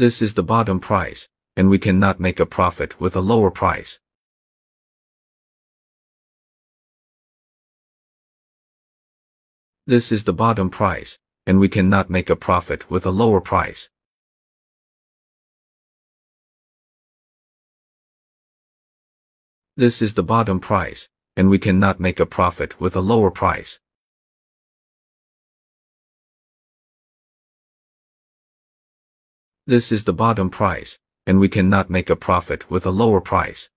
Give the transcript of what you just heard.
This is the bottom price, and we cannot make a profit with a lower price. This is the bottom price, and we cannot make a profit with a lower price. This is the bottom price, and we cannot make a profit with a lower price. This is the bottom price, and we cannot make a profit with a lower price.